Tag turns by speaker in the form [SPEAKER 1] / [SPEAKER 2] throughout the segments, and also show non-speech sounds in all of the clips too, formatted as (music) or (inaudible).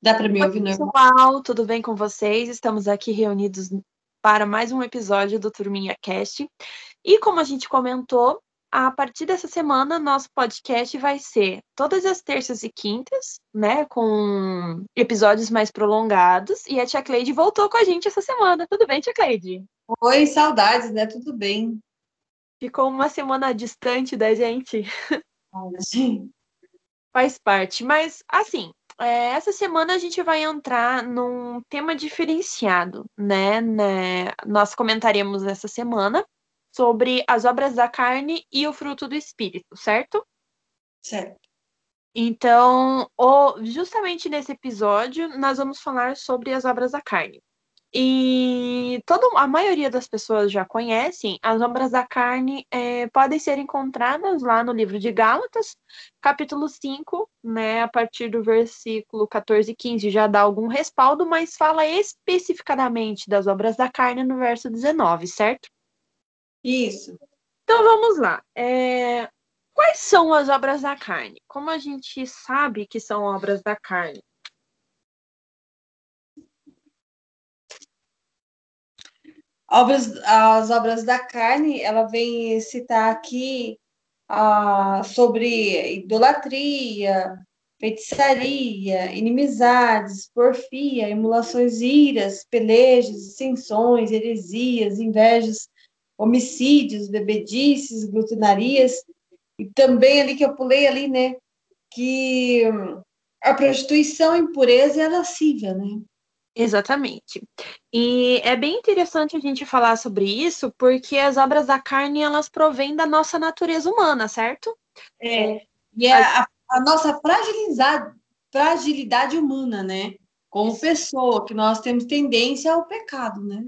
[SPEAKER 1] Dá para me ouvir
[SPEAKER 2] normal? Pessoal, tudo bem com vocês? Estamos aqui reunidos para mais um episódio do Turminha Cast. E como a gente comentou, a partir dessa semana, nosso podcast vai ser todas as terças e quintas, né? Com episódios mais prolongados. E a Tia Cleide voltou com a gente essa semana. Tudo bem, Tia Cleide?
[SPEAKER 1] Oi, saudades, né? Tudo bem.
[SPEAKER 2] Ficou uma semana distante da gente.
[SPEAKER 1] Sim.
[SPEAKER 2] Faz parte. Mas, assim, é, essa semana a gente vai entrar num tema diferenciado, né? né? Nós comentaremos essa semana sobre as obras da carne e o fruto do espírito, certo?
[SPEAKER 1] Certo.
[SPEAKER 2] Então, o, justamente nesse episódio, nós vamos falar sobre as obras da carne. E toda, a maioria das pessoas já conhecem, as obras da carne é, podem ser encontradas lá no livro de Gálatas, capítulo 5, né, a partir do versículo 14 e 15, já dá algum respaldo, mas fala especificadamente das obras da carne no verso 19, certo?
[SPEAKER 1] Isso.
[SPEAKER 2] Então vamos lá. É, quais são as obras da carne? Como a gente sabe que são obras da carne?
[SPEAKER 1] Obras, as obras da carne, ela vem citar aqui ah, sobre idolatria, feitiçaria, inimizades, porfia, emulações, iras, pelejas, dissensões, heresias, invejas, homicídios, bebedices, glutonarias, e também ali que eu pulei ali, né, que a prostituição, impureza e a lascívia, né?
[SPEAKER 2] Exatamente. E é bem interessante a gente falar sobre isso, porque as obras da carne, elas provêm da nossa natureza humana, certo?
[SPEAKER 1] É, e é a, a nossa fragilidade, fragilidade humana, né? Como pessoa, que nós temos tendência ao pecado, né?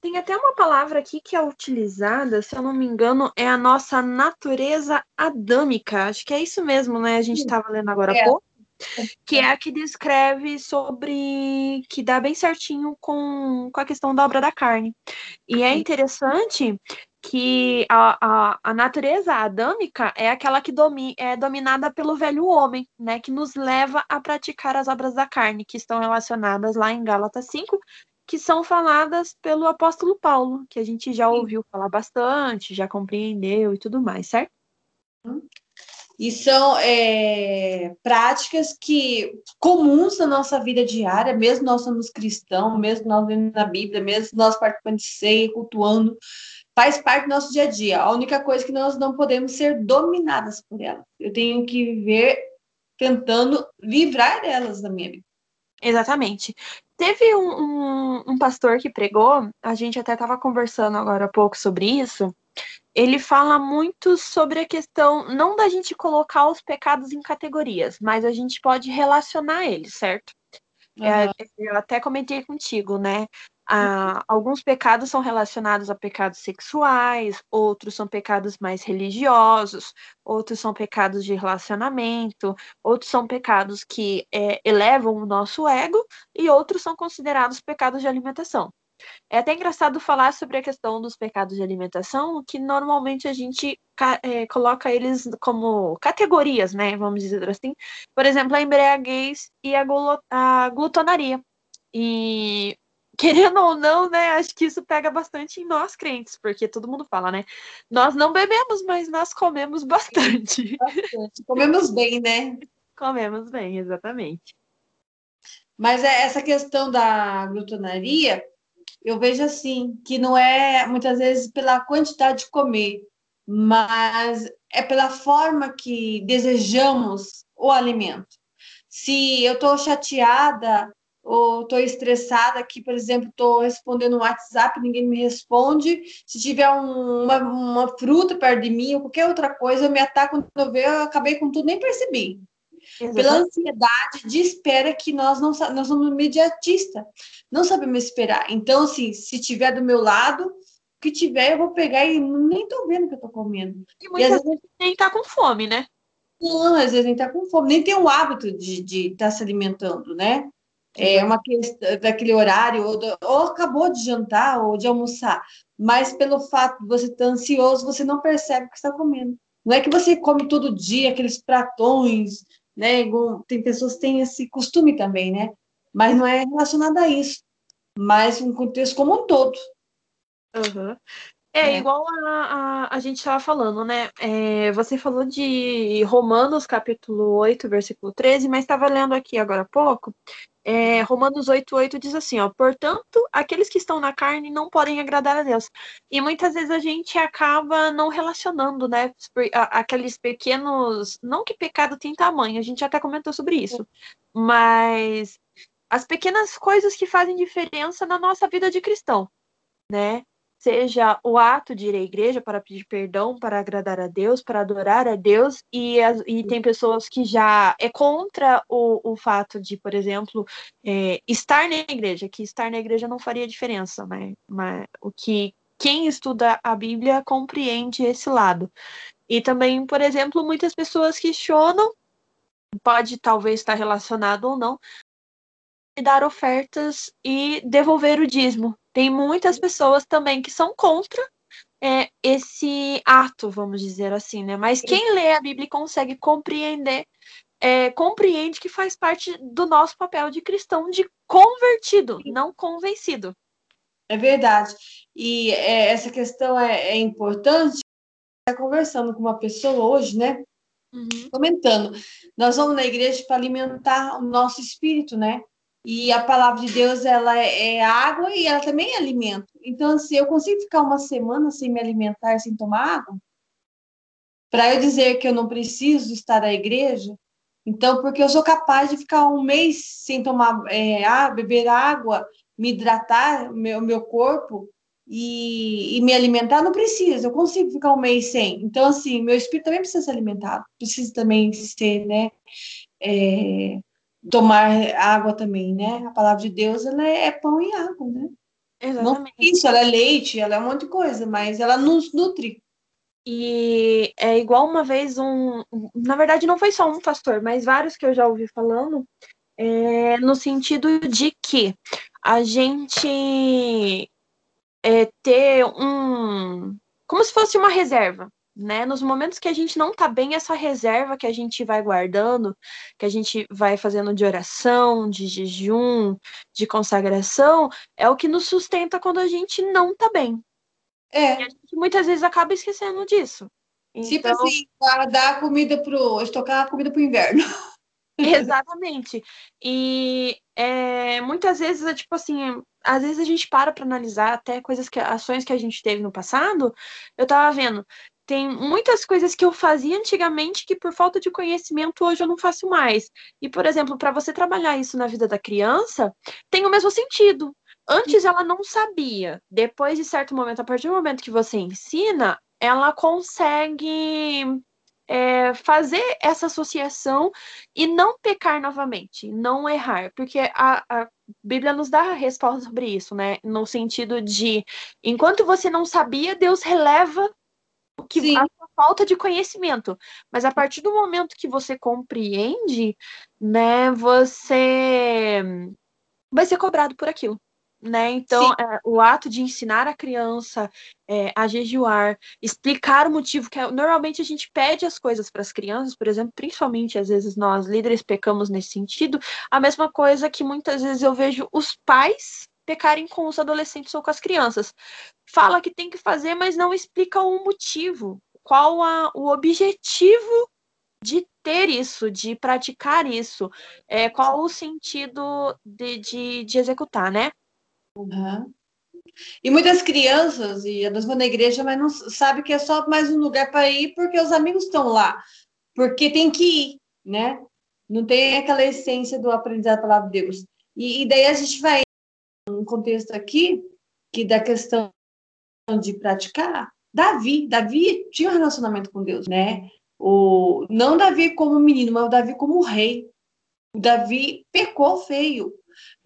[SPEAKER 2] Tem até uma palavra aqui que é utilizada, se eu não me engano, é a nossa natureza adâmica. Acho que é isso mesmo, né? A gente estava lendo agora há é. pouco que é a que descreve sobre que dá bem certinho com, com a questão da obra da carne. E é interessante que a, a, a natureza adâmica é aquela que domi, é dominada pelo velho homem, né, que nos leva a praticar as obras da carne, que estão relacionadas lá em Gálatas 5, que são faladas pelo apóstolo Paulo, que a gente já ouviu falar bastante, já compreendeu e tudo mais, certo?
[SPEAKER 1] E são é, práticas que comuns na nossa vida diária, mesmo nós somos cristãos, mesmo nós vendo na Bíblia, mesmo nós participando de ceia, cultuando, faz parte do nosso dia a dia. A única coisa é que nós não podemos ser dominadas por elas. Eu tenho que viver tentando livrar delas da minha vida.
[SPEAKER 2] Exatamente. Teve um, um, um pastor que pregou, a gente até estava conversando agora há pouco sobre isso, ele fala muito sobre a questão não da gente colocar os pecados em categorias, mas a gente pode relacionar eles, certo? Uhum. É, eu até comentei contigo, né? Ah, alguns pecados são relacionados a pecados sexuais, outros são pecados mais religiosos, outros são pecados de relacionamento, outros são pecados que é, elevam o nosso ego e outros são considerados pecados de alimentação. É até engraçado falar sobre a questão dos pecados de alimentação, que normalmente a gente é, coloca eles como categorias, né? Vamos dizer assim. Por exemplo, a embriaguez e a, a glutonaria. E (laughs) querendo ou não, né, acho que isso pega bastante em nós crentes, porque todo mundo fala, né? Nós não bebemos, mas nós comemos bastante. (laughs)
[SPEAKER 1] bastante. Comemos bem, né?
[SPEAKER 2] Comemos bem, exatamente.
[SPEAKER 1] Mas é essa questão da glutonaria, eu vejo assim, que não é muitas vezes pela quantidade de comer, mas é pela forma que desejamos o alimento. Se eu estou chateada ou estou estressada aqui, por exemplo, estou respondendo um WhatsApp, ninguém me responde. Se tiver um, uma, uma fruta perto de mim ou qualquer outra coisa, eu me ataco quando eu ver, eu acabei com tudo, nem percebi. Pela ansiedade de espera que nós não nós somos imediatista, não sabemos esperar. Então, assim, se tiver do meu lado, o que tiver, eu vou pegar e nem tô vendo o que eu tô comendo.
[SPEAKER 2] E muitas e, vezes, vezes nem tá com fome, né?
[SPEAKER 1] Não, às vezes nem tá com fome, nem tem o hábito de estar tá se alimentando, né? É uma questão daquele horário, ou, do, ou acabou de jantar, ou de almoçar, mas pelo fato de você estar ansioso, você não percebe o que está comendo. Não é que você come todo dia aqueles pratões, né? Tem pessoas que têm esse costume também, né? mas não é relacionado a isso, mas um contexto como um todo.
[SPEAKER 2] Uhum. É, é, igual a, a, a gente estava falando, né? É, você falou de Romanos capítulo 8, versículo 13, mas estava lendo aqui agora há pouco. É, Romanos 8, 8 diz assim, ó, portanto, aqueles que estão na carne não podem agradar a Deus. E muitas vezes a gente acaba não relacionando, né? Aqueles pequenos. Não que pecado tem tamanho, a gente até comentou sobre isso. Mas as pequenas coisas que fazem diferença na nossa vida de cristão, né? Seja o ato de ir à igreja para pedir perdão, para agradar a Deus, para adorar a Deus, e, as, e tem pessoas que já é contra o, o fato de, por exemplo, é, estar na igreja, que estar na igreja não faria diferença, né? Mas o que quem estuda a Bíblia compreende esse lado. E também, por exemplo, muitas pessoas questionam, pode talvez estar relacionado ou não, dar ofertas e devolver o dízimo. Tem muitas pessoas também que são contra é, esse ato, vamos dizer assim, né? Mas quem lê a Bíblia consegue compreender, é, compreende que faz parte do nosso papel de cristão, de convertido, não convencido.
[SPEAKER 1] É verdade. E é, essa questão é, é importante. Está conversando com uma pessoa hoje, né? Uhum. Comentando. Nós vamos na igreja para alimentar o nosso espírito, né? E a palavra de Deus, ela é, é água e ela também é alimento. Então, se eu consigo ficar uma semana sem me alimentar, sem tomar água, para eu dizer que eu não preciso estar na igreja, então, porque eu sou capaz de ficar um mês sem tomar, é, ah, beber água, me hidratar, o meu, meu corpo, e, e, me alimentar, não precisa, eu consigo ficar um mês sem. Então, assim, meu espírito também precisa ser alimentado, precisa também ser, né, é, tomar água também, né? A palavra de Deus ela é pão e água, né? Exatamente. Não isso, ela é leite, ela é um monte de coisa, mas ela nos nutre.
[SPEAKER 2] E é igual uma vez um, na verdade não foi só um pastor, mas vários que eu já ouvi falando, é, no sentido de que a gente é, ter um, como se fosse uma reserva, né? Nos momentos que a gente não tá bem, essa reserva que a gente vai guardando, que a gente vai fazendo de oração, de jejum, de consagração, é o que nos sustenta quando a gente não tá bem. É. E a gente muitas vezes acaba esquecendo disso.
[SPEAKER 1] Tipo então... assim, guardar comida pro. estocar a comida pro inverno. (laughs)
[SPEAKER 2] Exatamente. E é, muitas vezes é tipo assim, às vezes a gente para para analisar até coisas que ações que a gente teve no passado. Eu tava vendo, tem muitas coisas que eu fazia antigamente que por falta de conhecimento hoje eu não faço mais. E, por exemplo, para você trabalhar isso na vida da criança, tem o mesmo sentido. Antes ela não sabia. Depois de certo momento, a partir do momento que você ensina, ela consegue é, fazer essa associação e não pecar novamente, não errar, porque a, a, Bíblia nos dá a resposta sobre isso, né? No sentido de, enquanto você não sabia, Deus releva que Sim. a falta de conhecimento. Mas a partir do momento que você compreende, né, você vai ser cobrado por aquilo. Né? Então, é, o ato de ensinar a criança é, a jejuar, explicar o motivo que é, normalmente a gente pede as coisas para as crianças, por exemplo, principalmente às vezes nós líderes pecamos nesse sentido, a mesma coisa que muitas vezes eu vejo os pais pecarem com os adolescentes ou com as crianças. Fala que tem que fazer, mas não explica o motivo, qual a, o objetivo de ter isso, de praticar isso, é, qual o sentido de, de, de executar, né?
[SPEAKER 1] Uhum. E muitas crianças, e elas vão na igreja, mas não sabe que é só mais um lugar para ir porque os amigos estão lá, porque tem que ir, né? Não tem aquela essência do aprendizado da palavra de Deus. E, e daí a gente vai contexto aqui que da questão de praticar, Davi, Davi tinha um relacionamento com Deus, né? O, não Davi como menino, mas Davi como rei. O Davi pecou feio.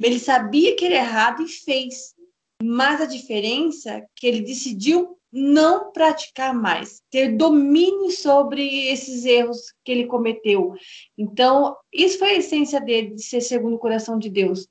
[SPEAKER 1] Ele sabia que era errado e fez. Mas a diferença é que ele decidiu não praticar mais, ter domínio sobre esses erros que ele cometeu. Então, isso foi a essência dele, de ser segundo o coração de Deus.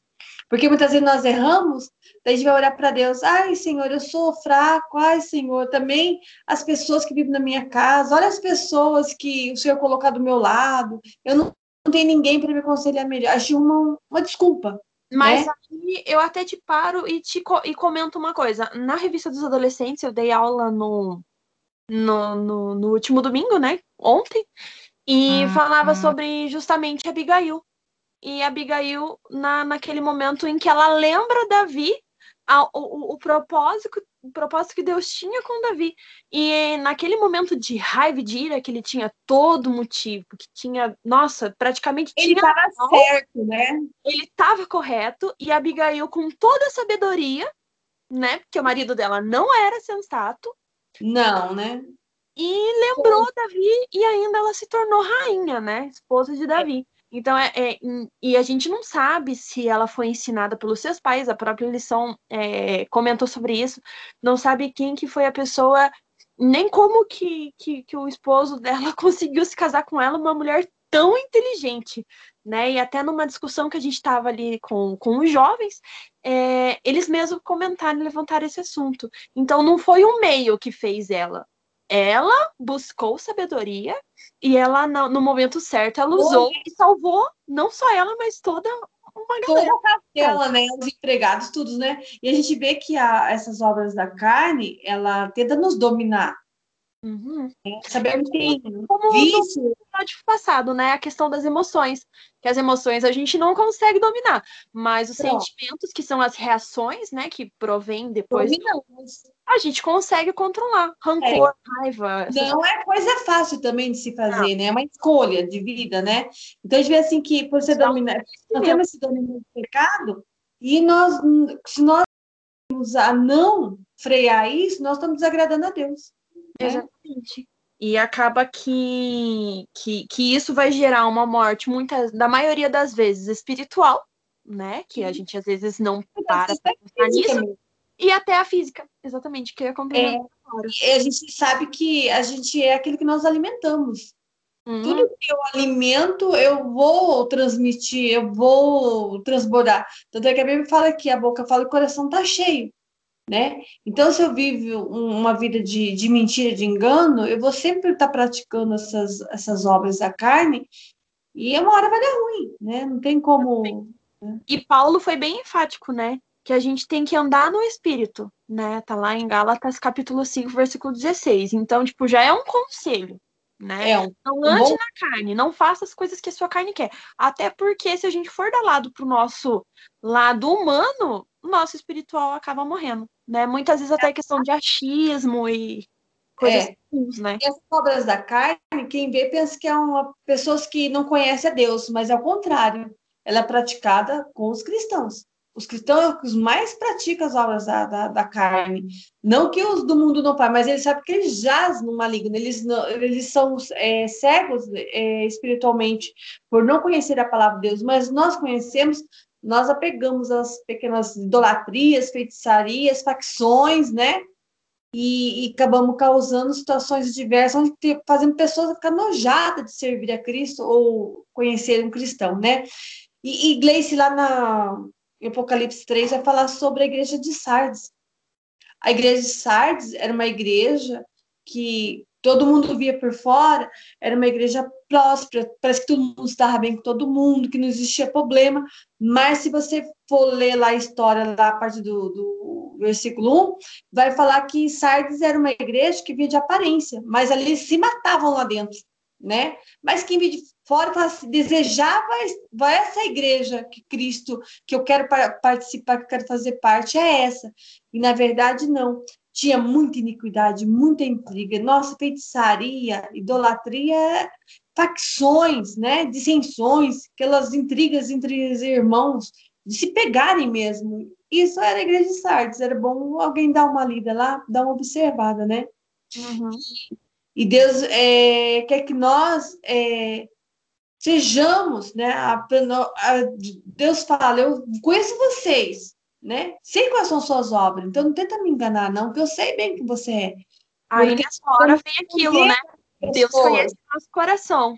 [SPEAKER 1] Porque muitas vezes nós erramos, daí a gente vai olhar para Deus, ai Senhor, eu sou fraco, ai Senhor, também as pessoas que vivem na minha casa, olha as pessoas que o Senhor colocou do meu lado, eu não, não tenho ninguém para me aconselhar melhor. Acho uma, uma desculpa,
[SPEAKER 2] Mas né? aí eu até te paro e te e comento uma coisa. Na revista dos adolescentes, eu dei aula no, no, no, no último domingo, né? Ontem, e ah, falava ah. sobre justamente Abigail. E Abigail, na, naquele momento em que ela lembra Davi, a, o, o, propósito, o propósito que Deus tinha com Davi. E naquele momento de raiva e de ira, que ele tinha todo motivo, que tinha, nossa, praticamente
[SPEAKER 1] ele estava certo, né?
[SPEAKER 2] Ele estava correto, e Abigail, com toda a sabedoria, né? Porque o marido dela não era sensato.
[SPEAKER 1] Não, né?
[SPEAKER 2] E lembrou Davi e ainda ela se tornou rainha, né? Esposa de Davi. Então, é, é, e a gente não sabe se ela foi ensinada pelos seus pais, a própria lição é, comentou sobre isso, não sabe quem que foi a pessoa, nem como que, que, que o esposo dela (laughs) conseguiu se casar com ela, uma mulher tão inteligente, né? E até numa discussão que a gente estava ali com, com os jovens, é, eles mesmos comentaram e levantaram esse assunto. Então, não foi o meio que fez ela, ela buscou sabedoria e ela, no momento certo, ela usou e salvou não só ela, mas toda uma galera. Toda
[SPEAKER 1] a castela, né? Os empregados, todos, né? E a gente vê que a, essas obras da carne, ela tenta nos dominar.
[SPEAKER 2] Uhum.
[SPEAKER 1] É, sabemos que tem
[SPEAKER 2] como vício. no episódio passado, né? A questão das emoções. Que as emoções a gente não consegue dominar. Mas os Pronto. sentimentos, que são as reações, né? Que provém depois. Dominamos a gente consegue controlar. Rancor, é. raiva.
[SPEAKER 1] Não é coisa fácil também de se fazer, não. né? É uma escolha de vida, né? Então a gente vê assim que por você dominar, nós temos esse domínio do pecado, e nós, se nós a não frear isso, nós estamos desagradando a Deus.
[SPEAKER 2] Né? Exatamente. E acaba que, que, que isso vai gerar uma morte, muitas, da maioria das vezes, espiritual, né? Que a gente às vezes não para para pensar nisso. E até a física, exatamente, que eu ia
[SPEAKER 1] compreender é, A gente sabe que a gente é aquilo que nós alimentamos. Uhum. Tudo que eu alimento, eu vou transmitir, eu vou transbordar. Tanto é que a Bíblia fala que a boca fala que o coração está cheio, né? Então, se eu vivo uma vida de, de mentira, de engano, eu vou sempre estar tá praticando essas, essas obras da carne e uma hora vai dar ruim, né? Não tem como...
[SPEAKER 2] Né? E Paulo foi bem enfático, né? Que a gente tem que andar no espírito, né? Tá lá em Gálatas capítulo 5, versículo 16. Então, tipo, já é um conselho, né?
[SPEAKER 1] É um,
[SPEAKER 2] não ande bom... na carne, não faça as coisas que a sua carne quer. Até porque se a gente for dar lado pro nosso lado humano, o nosso espiritual acaba morrendo, né? Muitas vezes até questão de achismo e coisas é. comuns, né?
[SPEAKER 1] E as obras da carne, quem vê pensa que é uma pessoas que não conhecem a Deus, mas é o contrário. Ela é praticada com os cristãos os cristãos mais praticam as obras da, da, da, carne. Não que os do mundo não fazem, mas eles sabem que eles jazem no maligno, eles, não, eles são é, cegos é, espiritualmente por não conhecer a palavra de Deus, mas nós conhecemos, nós apegamos as pequenas idolatrias, feitiçarias, facções, né? E, e acabamos causando situações diversas, onde te, fazendo pessoas ficar nojadas de servir a Cristo ou conhecer um cristão, né? E, e Gleice, lá na, em Apocalipse 3, vai falar sobre a igreja de Sardes. A igreja de Sardes era uma igreja que todo mundo via por fora, era uma igreja próspera, parece que todo mundo estava bem com todo mundo, que não existia problema, mas se você for ler lá a história, lá a parte do, do versículo 1, vai falar que Sardes era uma igreja que via de aparência, mas ali se matavam lá dentro, né? Mas quem via de fora fala assim, desejava vai essa igreja que Cristo, que eu quero participar, que eu quero fazer parte, é essa. E na verdade não. Tinha muita iniquidade, muita intriga, nossa, feitiçaria, idolatria, facções, né, dissensões, aquelas intrigas entre os irmãos, de se pegarem mesmo. Isso era a igreja de Sardes, era bom alguém dar uma lida lá, dar uma observada, né?
[SPEAKER 2] Uhum.
[SPEAKER 1] E Deus é, quer que nós é, sejamos, né? A, a, Deus fala, eu conheço vocês, né? Sei quais são suas obras, então não tenta me enganar, não, porque eu sei bem que você é.
[SPEAKER 2] Aí nessa hora vem aquilo, né? Deus conhece o nosso coração,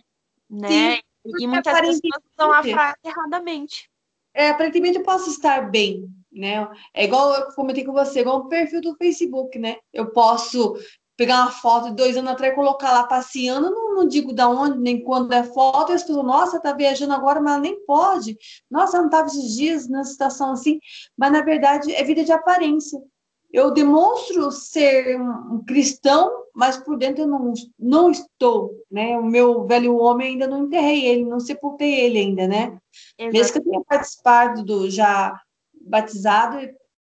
[SPEAKER 2] né? Sim, e muitas pessoas usam a frase erradamente.
[SPEAKER 1] É, aparentemente eu posso estar bem, né? É igual eu comentei com você, igual o perfil do Facebook, né? Eu posso pegar uma foto de dois anos atrás e colocar lá passeando, não, não digo da onde, nem quando é foto, e as pessoas, nossa, tá viajando agora, mas ela nem pode. Nossa, não estava esses dias nessa situação assim. Mas, na verdade, é vida de aparência. Eu demonstro ser um cristão, mas por dentro eu não, não estou, né? O meu velho homem ainda não enterrei ele, não sepultei ele ainda, né? Exatamente. Mesmo que eu tenha participado do já batizado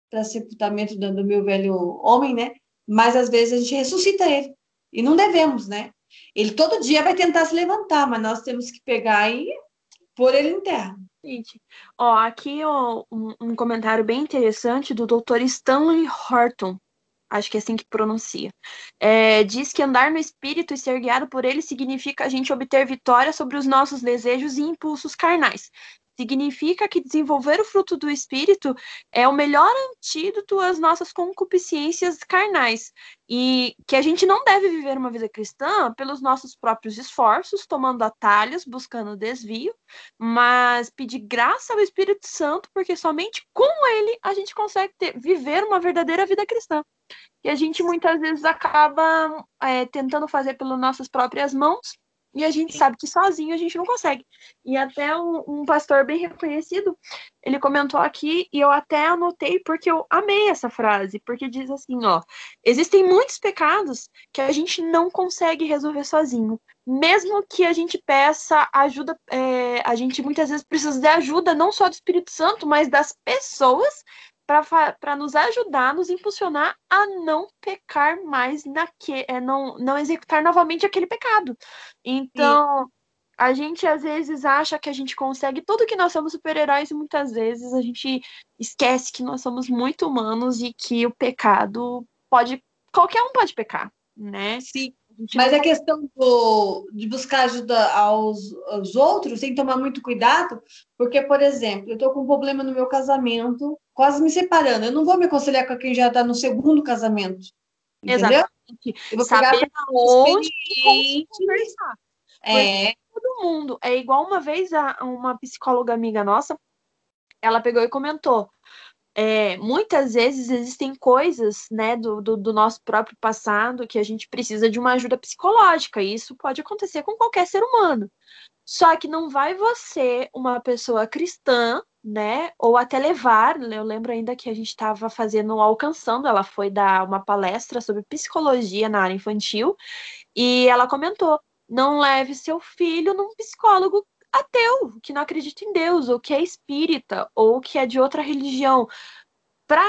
[SPEAKER 1] para sepultamento do, do meu velho homem, né? Mas às vezes a gente ressuscita ele e não devemos, né? Ele todo dia vai tentar se levantar, mas nós temos que pegar e pôr ele em terra.
[SPEAKER 2] Gente, ó, aqui ó, um, um comentário bem interessante do Dr. Stanley Horton, acho que é assim que pronuncia. É, diz que andar no espírito e ser guiado por ele significa a gente obter vitória sobre os nossos desejos e impulsos carnais. Significa que desenvolver o fruto do espírito é o melhor antídoto às nossas concupiscências carnais e que a gente não deve viver uma vida cristã pelos nossos próprios esforços, tomando atalhos, buscando desvio, mas pedir graça ao Espírito Santo, porque somente com ele a gente consegue ter, viver uma verdadeira vida cristã. E a gente muitas vezes acaba é, tentando fazer pelas nossas próprias mãos e a gente sabe que sozinho a gente não consegue. E até um, um, pastor bem reconhecido, ele comentou aqui, e eu até anotei porque eu amei essa frase, porque diz assim, ó, existem muitos pecados que a gente não consegue resolver sozinho. Mesmo que a gente peça ajuda, é, a gente muitas vezes precisa de ajuda não só do Espírito Santo, mas das pessoas para nos ajudar, nos impulsionar a não pecar mais, naque, é, não, não executar novamente aquele pecado. Então, Sim. a gente às vezes acha que a gente consegue tudo que nós somos super-heróis e muitas vezes a gente esquece que nós somos muito humanos e que o pecado pode. Qualquer um pode pecar, né?
[SPEAKER 1] Sim. Mas a questão do, de buscar ajuda aos, aos, outros tem que tomar muito cuidado, porque, por exemplo, eu estou com um problema no meu casamento, quase me separando. Eu não vou me aconselhar com quem já está no segundo casamento. Entendeu? Exatamente.
[SPEAKER 2] Eu vou Saber onde conversar. É. Todo mundo. É igual uma vez a, uma psicóloga amiga nossa, ela pegou e comentou é, muitas vezes existem coisas né, do, do, do, nosso próprio passado que a gente precisa de uma ajuda psicológica, e isso pode acontecer com qualquer ser humano. Só que não vai você, uma pessoa cristã, né, ou até levar, eu lembro ainda que a gente estava fazendo, alcançando, ela foi dar uma palestra sobre psicologia na área infantil, e ela comentou, não leve seu filho num psicólogo ateu, que não acredita em Deus, ou que é espírita, ou que é de outra religião. Para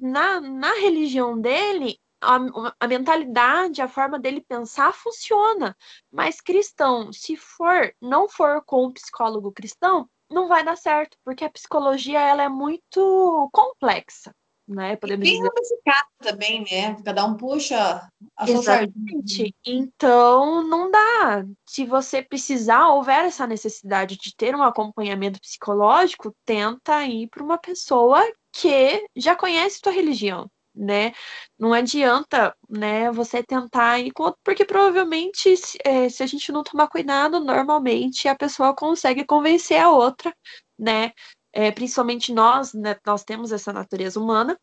[SPEAKER 2] na, na religião dele, a, a, mentalidade, a forma dele pensar funciona. Mas cristão, se for, não for com um psicólogo cristão, não vai dar certo, porque a psicologia ela é muito complexa né?
[SPEAKER 1] Podemos e bem ramificado também, né? Cada um puxa a
[SPEAKER 2] sua Exatamente. Então, não dá. Se você precisar, houver essa necessidade de ter um acompanhamento psicológico, tenta ir para uma pessoa que já conhece tua religião, né? Não adianta, né, você tentar outro, porque provavelmente, se, é, se a gente não tomar cuidado, normalmente a pessoa consegue convencer a outra, né? é, principalmente nós, né, nós temos essa natureza humana,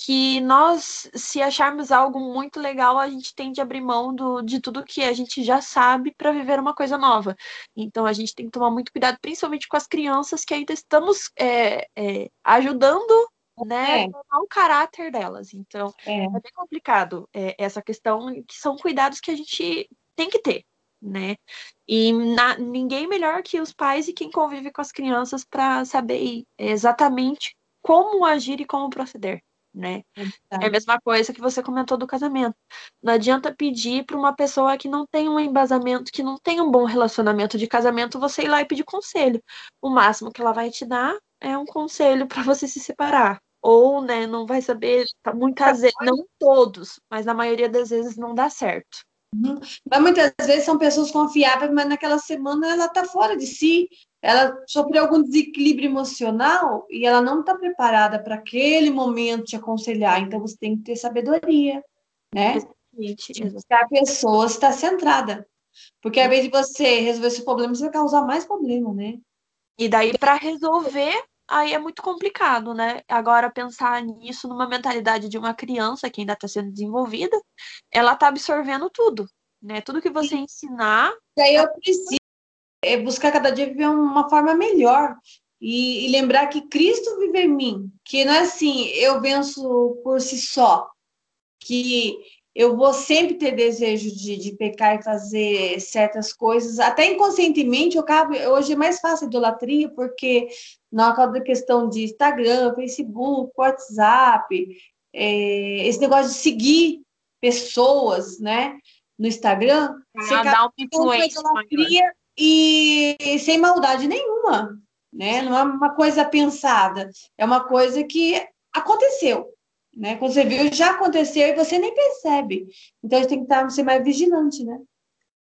[SPEAKER 2] que nós, se acharmos algo muito legal, a gente tende a abrir mão do, de tudo que a gente já sabe para viver uma coisa nova. Então a gente tem que tomar muito cuidado, principalmente com as crianças que ainda estamos é, é, ajudando né, é. o caráter delas. Então é, é bem complicado é, essa questão, que são cuidados que a gente tem que ter né? E na, ninguém melhor que os pais e quem convive com as crianças para saber exatamente como agir e como proceder, né? É, é a mesma coisa que você comentou do casamento. Não adianta pedir para uma pessoa que não tem um embasamento, que não tem um bom relacionamento de casamento, você ir lá e pedir conselho. O máximo que ela vai te dar é um conselho para você se separar. Ou, né, não vai saber, tá, muitas vezes, não todos, mas na maioria das vezes não dá certo.
[SPEAKER 1] Uhum. Mas muitas vezes são pessoas confiáveis, mas naquela semana ela está fora de si, ela sofreu algum desequilíbrio emocional e ela não está preparada para aquele momento te aconselhar. Então você tem que ter sabedoria, né? Exatamente. A pessoa está centrada. Porque ao invés de você resolver esse problema, você vai causar mais problema, né?
[SPEAKER 2] E daí, para resolver, aí é muito complicado, né? Agora, pensar nisso numa mentalidade de uma criança que ainda está sendo desenvolvida, ela está absorvendo tudo, né? Tudo que você ensinar.
[SPEAKER 1] Daí eu preciso é, buscar cada dia viver uma forma melhor. E, e, lembrar que Cristo vive em mim, que não é assim, eu venço por si só, que eu vou sempre ter desejo de, de pecar e fazer certas coisas, até inconscientemente, eu acabo, hoje é mais fácil idolatria, porque na causa da questão de Instagram, Facebook, WhatsApp, é, esse negócio de seguir pessoas, né, no Instagram,
[SPEAKER 2] ah, você uma influência idolatria
[SPEAKER 1] e sem maldade nenhuma, né, não é uma coisa pensada, é uma coisa que aconteceu, né? Quando você viu, já aconteceu e você nem percebe. Então a gente tem que estar, ser mais vigilante, né?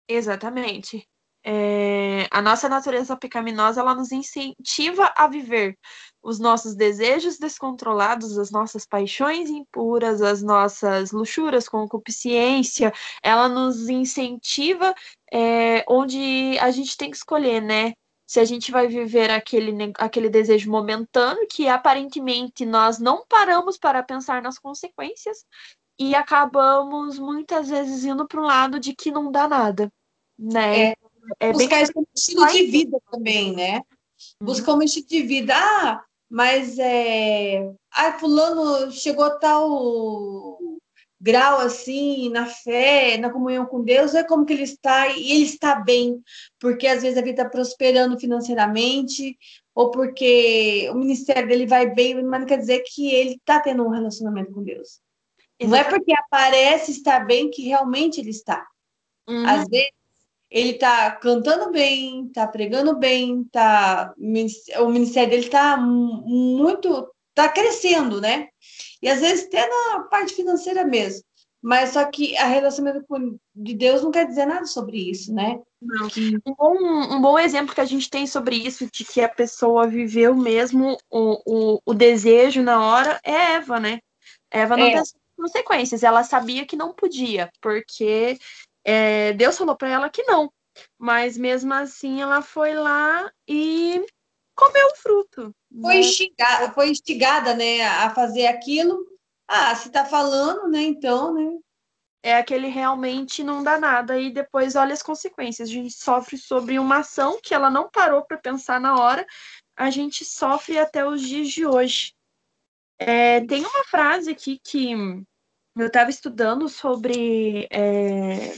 [SPEAKER 2] Exatamente. É, a nossa natureza pecaminosa ela nos incentiva a viver os nossos desejos descontrolados, as nossas paixões impuras, as nossas luxuras, concupiscência, ela nos incentiva é, onde a gente tem que escolher, né? Se a gente vai viver aquele, aquele desejo momentâneo, que aparentemente nós não paramos para pensar nas consequências e acabamos muitas vezes indo para o lado de que não dá nada, né?
[SPEAKER 1] É, é buscar esse estilo de vida também, né? Uhum. Buscar um estilo de vida. Ah, mas é. Ah, fulano chegou a tal grau assim na fé, na comunhão com Deus, é como que ele está e ele está bem, porque às vezes a vida está prosperando financeiramente ou porque o ministério dele vai bem, mas não quer dizer que ele está tendo um relacionamento com Deus. Exatamente. Não é porque aparece estar bem que realmente ele está. Uhum. Às vezes ele está cantando bem, está pregando bem, tá o ministério dele está muito, está crescendo, né? E às vezes até na parte financeira mesmo. Mas só que a relacionamento com de Deus não quer dizer nada sobre isso, né?
[SPEAKER 2] Não. Um, bom, um bom exemplo que a gente tem sobre isso, de que a pessoa viveu mesmo o, o, o desejo na hora, é Eva, né? Eva não é. pensou consequências, ela sabia que não podia, porque é, Deus falou para ela que não. Mas mesmo assim ela foi lá e comeu o fruto.
[SPEAKER 1] Foi, né? instigada, foi instigada, né, a fazer aquilo. Ah, se tá falando, né, então, né?
[SPEAKER 2] É aquele realmente não dá nada e depois olha as consequências. A gente sofre sobre uma ação que ela não parou para pensar na hora, a gente sofre até os dias de hoje. É, tem uma frase aqui que eu estava estudando sobre é,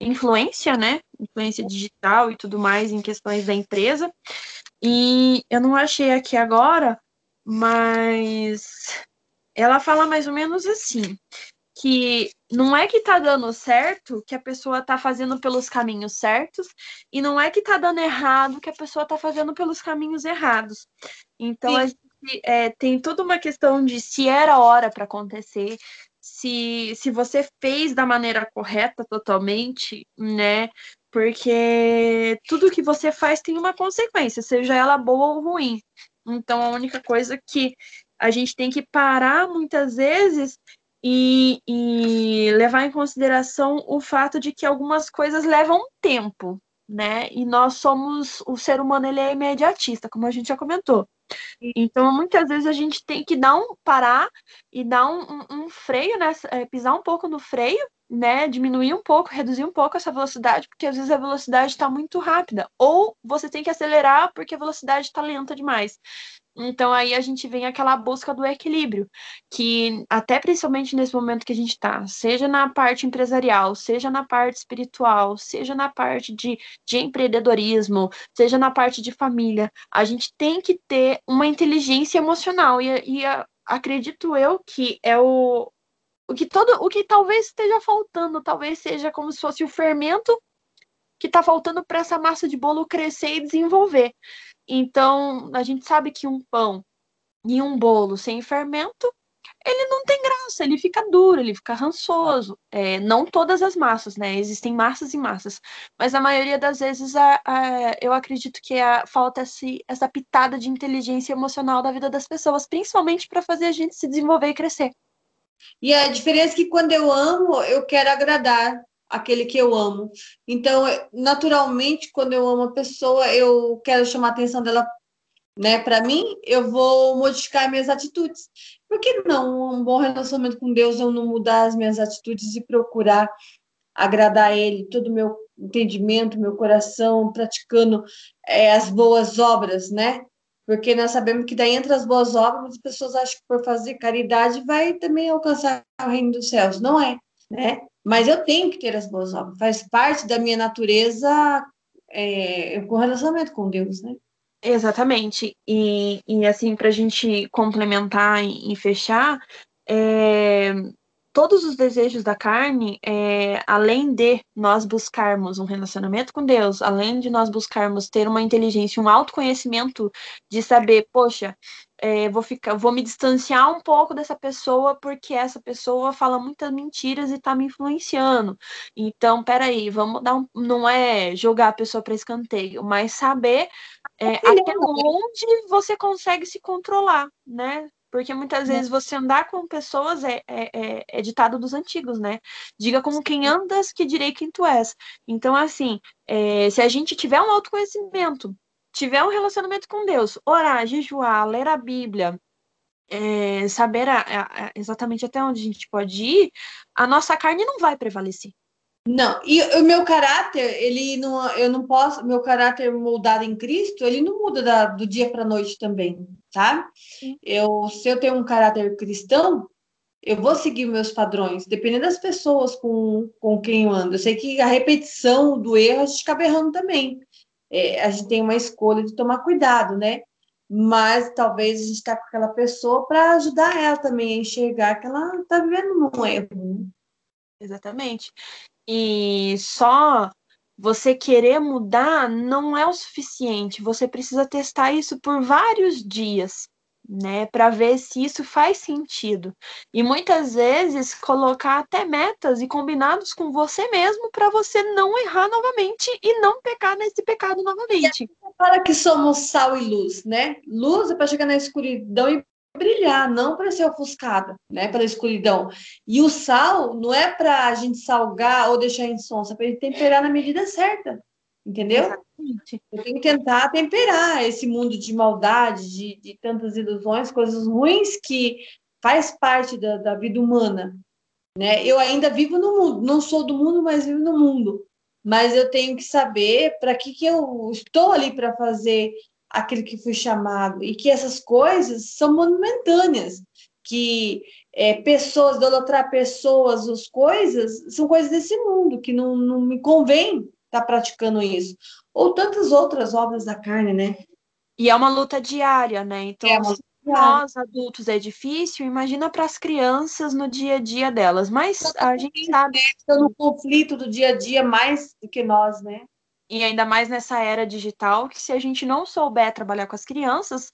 [SPEAKER 2] influência, né? Influência digital e tudo mais em questões da empresa. E eu não achei aqui agora, mas ela fala mais ou menos assim, que não é que tá dando certo que a pessoa tá fazendo pelos caminhos certos e não é que tá dando errado que a pessoa tá fazendo pelos caminhos errados. Então Sim. a gente é, tem toda uma questão de se era hora para acontecer, se, se você fez da maneira correta totalmente, né? Porque tudo que você faz tem uma consequência, seja ela boa ou ruim. Então, a única coisa que a gente tem que parar muitas vezes e, e levar em consideração o fato de que algumas coisas levam tempo, né? E nós somos, o ser humano ele é imediatista, como a gente já comentou. Então, muitas vezes a gente tem que dar um parar e dar um, um, freio, né? É, pisar um pouco no freio né, diminuir um pouco, reduzir um pouco essa velocidade, porque às vezes a velocidade está muito rápida, ou você tem que acelerar porque a velocidade está lenta demais. Então aí a gente vem aquela busca do equilíbrio, que até principalmente nesse momento que a gente está, seja na parte empresarial, seja na parte espiritual, seja na parte de, de empreendedorismo, seja na parte de família, a gente tem que ter uma inteligência emocional e, e a, acredito eu que é o, o que todo, o que talvez esteja faltando, talvez seja como se fosse o fermento que está faltando para essa massa de bolo crescer e desenvolver. Então, a gente sabe que um pão e um bolo sem fermento, ele não tem graça, ele fica duro, ele fica rançoso. É, não todas as massas, né? Existem massas e massas. Mas a maioria das vezes a, a, eu acredito que a, falta esse, essa pitada de inteligência emocional da vida das pessoas, principalmente para fazer a gente se desenvolver e crescer.
[SPEAKER 1] E a diferença é que quando eu amo, eu quero agradar aquele que eu amo. Então, naturalmente, quando eu amo a pessoa, eu quero chamar a atenção dela né? Para mim, eu vou modificar minhas atitudes. Por que não um bom relacionamento com Deus eu não mudar as minhas atitudes e procurar agradar Ele, todo o meu entendimento, meu coração, praticando é, as boas obras, né? Porque nós sabemos que daí entre as boas obras, as pessoas acham que por fazer caridade vai também alcançar o reino dos céus. Não é, né? Mas eu tenho que ter as boas obras, faz parte da minha natureza é, com relacionamento com Deus, né?
[SPEAKER 2] Exatamente. E, e assim, para a gente complementar e, e fechar, é, todos os desejos da carne, é, além de nós buscarmos um relacionamento com Deus, além de nós buscarmos ter uma inteligência, um autoconhecimento de saber, poxa, é, vou ficar, vou me distanciar um pouco dessa pessoa porque essa pessoa fala muitas mentiras e está me influenciando. Então, peraí, vamos dar um, não é jogar a pessoa para escanteio, mas saber é, até onde você consegue se controlar, né? Porque muitas vezes você andar com pessoas é, é, é, é ditado dos antigos, né? Diga como quem andas, que direi quem tu és. Então, assim, é, se a gente tiver um autoconhecimento, tiver um relacionamento com Deus, orar, jejuar, ler a Bíblia, é, saber a, a, exatamente até onde a gente pode ir, a nossa carne não vai prevalecer.
[SPEAKER 1] Não, e o meu caráter, ele não, eu não posso, meu caráter moldado em Cristo, ele não muda da, do dia para a noite também, tá? Eu, se eu tenho um caráter cristão, eu vou seguir meus padrões, dependendo das pessoas com, com quem eu ando. Eu sei que a repetição do erro a gente acaba errando também. É, a gente tem uma escolha de tomar cuidado, né? Mas talvez a gente está com aquela pessoa para ajudar ela também a enxergar que ela está vivendo num erro. Né?
[SPEAKER 2] Exatamente. E só você querer mudar não é o suficiente. Você precisa testar isso por vários dias, né, para ver se isso faz sentido. E muitas vezes colocar até metas e combinados com você mesmo para você não errar novamente e não pecar nesse pecado novamente.
[SPEAKER 1] Para que somos sal e luz, né? Luz é para chegar na escuridão e brilhar, não para ser ofuscada, né, pela escuridão. E o sal não é para a gente salgar ou deixar insonsa, é para gente temperar na medida certa, entendeu? Exatamente. Eu tenho que tentar temperar esse mundo de maldade, de, de tantas ilusões, coisas ruins que faz parte da, da vida humana, né? Eu ainda vivo no mundo, não sou do mundo, mas vivo no mundo. Mas eu tenho que saber para que, que eu estou ali para fazer aquilo que foi chamado, e que essas coisas são momentâneas, que é, pessoas, idolatrar pessoas, as coisas, são coisas desse mundo, que não, não me convém estar tá praticando isso. Ou tantas outras obras da carne, né?
[SPEAKER 2] E é uma luta diária, né? Então, é se nós adultos é difícil, imagina para as crianças no dia a dia delas. Mas a gente sabe.
[SPEAKER 1] no conflito do dia a dia mais do que nós, né?
[SPEAKER 2] E ainda mais nessa era digital, que se a gente não souber trabalhar com as crianças,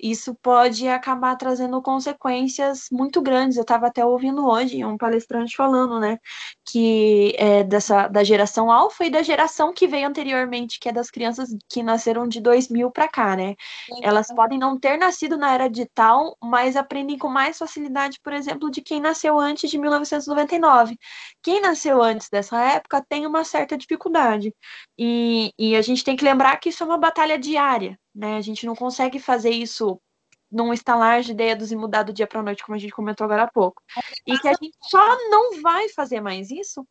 [SPEAKER 2] isso pode acabar trazendo consequências muito grandes. Eu estava até ouvindo hoje um palestrante falando, né, que é dessa da geração alfa e da geração que veio anteriormente, que é das crianças que nasceram de 2000 para cá, né? Elas podem não ter nascido na era digital, mas aprendem com mais facilidade, por exemplo, de quem nasceu antes de 1999. Quem nasceu antes dessa época tem uma certa dificuldade. E, e a gente tem que lembrar que isso é uma batalha diária, né? A gente não consegue fazer isso num estalar de dedos e mudar do dia para a noite, como a gente comentou agora há pouco. E que a gente só não vai fazer mais isso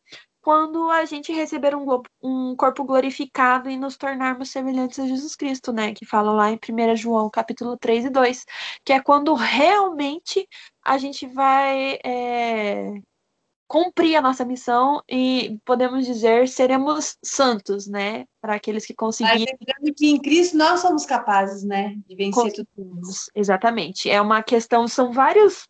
[SPEAKER 2] quando a gente receber um, um corpo glorificado e nos tornarmos semelhantes a Jesus Cristo, né? Que fala lá em 1 João, capítulo 3 e 2, que é quando realmente a gente vai é, cumprir a nossa missão e podemos dizer seremos santos, né? Para aqueles que conseguirem.
[SPEAKER 1] Mas que em Cristo nós somos capazes, né? De vencer tudo.
[SPEAKER 2] Exatamente. É uma questão, são vários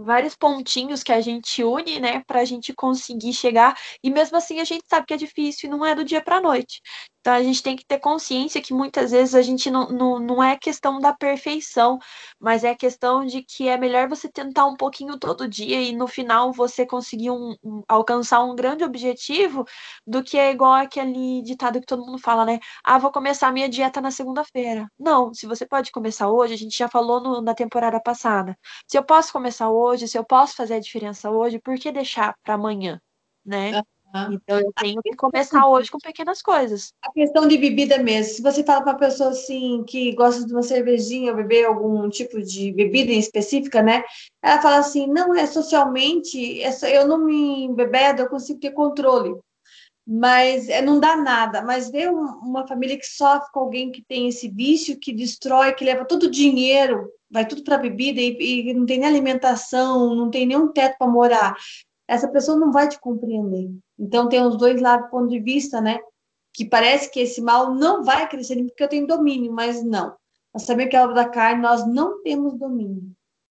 [SPEAKER 2] vários pontinhos que a gente une, né, para a gente conseguir chegar. E mesmo assim a gente sabe que é difícil e não é do dia para a noite. Então a gente tem que ter consciência que muitas vezes a gente não, não, não é questão da perfeição, mas é questão de que é melhor você tentar um pouquinho todo dia e no final você conseguir um, um, alcançar um grande objetivo do que é igual aquele ditado que todo mundo fala, né? Ah, vou começar a minha dieta na segunda-feira. Não, se você pode começar hoje, a gente já falou no, na temporada passada. Se eu posso começar hoje, se eu posso fazer a diferença hoje, por que deixar para amanhã, né? Ah. Então eu tenho que começar hoje com pequenas coisas.
[SPEAKER 1] A questão de bebida mesmo. Se você fala para uma pessoa assim que gosta de uma cervejinha ou beber algum tipo de bebida em específica, né? Ela fala assim: não, é socialmente, eu não me embebedo, eu consigo ter controle. Mas é, não dá nada. Mas ver uma família que sofre com alguém que tem esse vício, que destrói, que leva todo o dinheiro, vai tudo para bebida e, e não tem nem alimentação, não tem nenhum teto para morar essa pessoa não vai te compreender. Então, tem os dois lados do ponto de vista, né? Que parece que esse mal não vai crescer porque eu tenho domínio, mas não. Nós sabemos que a obra da carne, nós não temos domínio.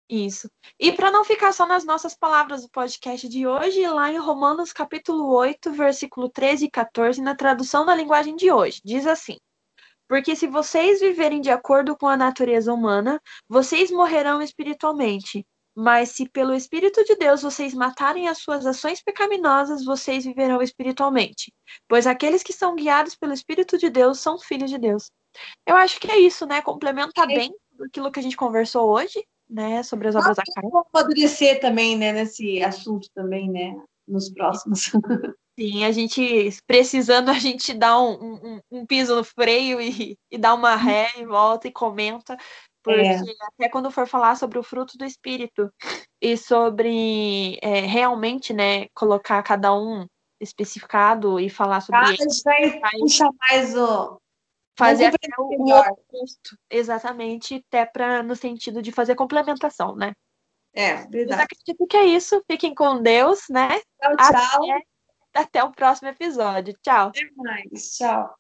[SPEAKER 2] Isso. E para não ficar só nas nossas palavras do podcast de hoje, lá em Romanos capítulo 8, versículo 13 e 14, na tradução da linguagem de hoje, diz assim: Porque se vocês viverem de acordo com a natureza humana, vocês morrerão espiritualmente. Mas se pelo Espírito de Deus vocês matarem as suas ações pecaminosas, vocês viverão espiritualmente. Pois aqueles que são guiados pelo Espírito de Deus são filhos de Deus. Eu acho que é isso, né? Complementa é. bem aquilo que a gente conversou hoje, né? Sobre as obras da carne.
[SPEAKER 1] Vamos amadurecer também, né? Nesse assunto também, né? Nos próximos. (laughs)
[SPEAKER 2] Sim, a gente precisando, a gente dá um, um, um piso no freio e, e dá uma ré e volta e comenta, porque é. até quando for falar sobre o fruto do espírito e sobre é, realmente, né, colocar cada um especificado e falar sobre
[SPEAKER 1] ah, ele, vai, vai puxar mais o
[SPEAKER 2] fazer até o, oposto, exatamente, até para no sentido de fazer complementação, né?
[SPEAKER 1] É, verdade. Eu
[SPEAKER 2] acredito que é isso. Fiquem com Deus, né?
[SPEAKER 1] Tchau, tchau.
[SPEAKER 2] Até, até o próximo episódio. Tchau.
[SPEAKER 1] Até mais. Tchau.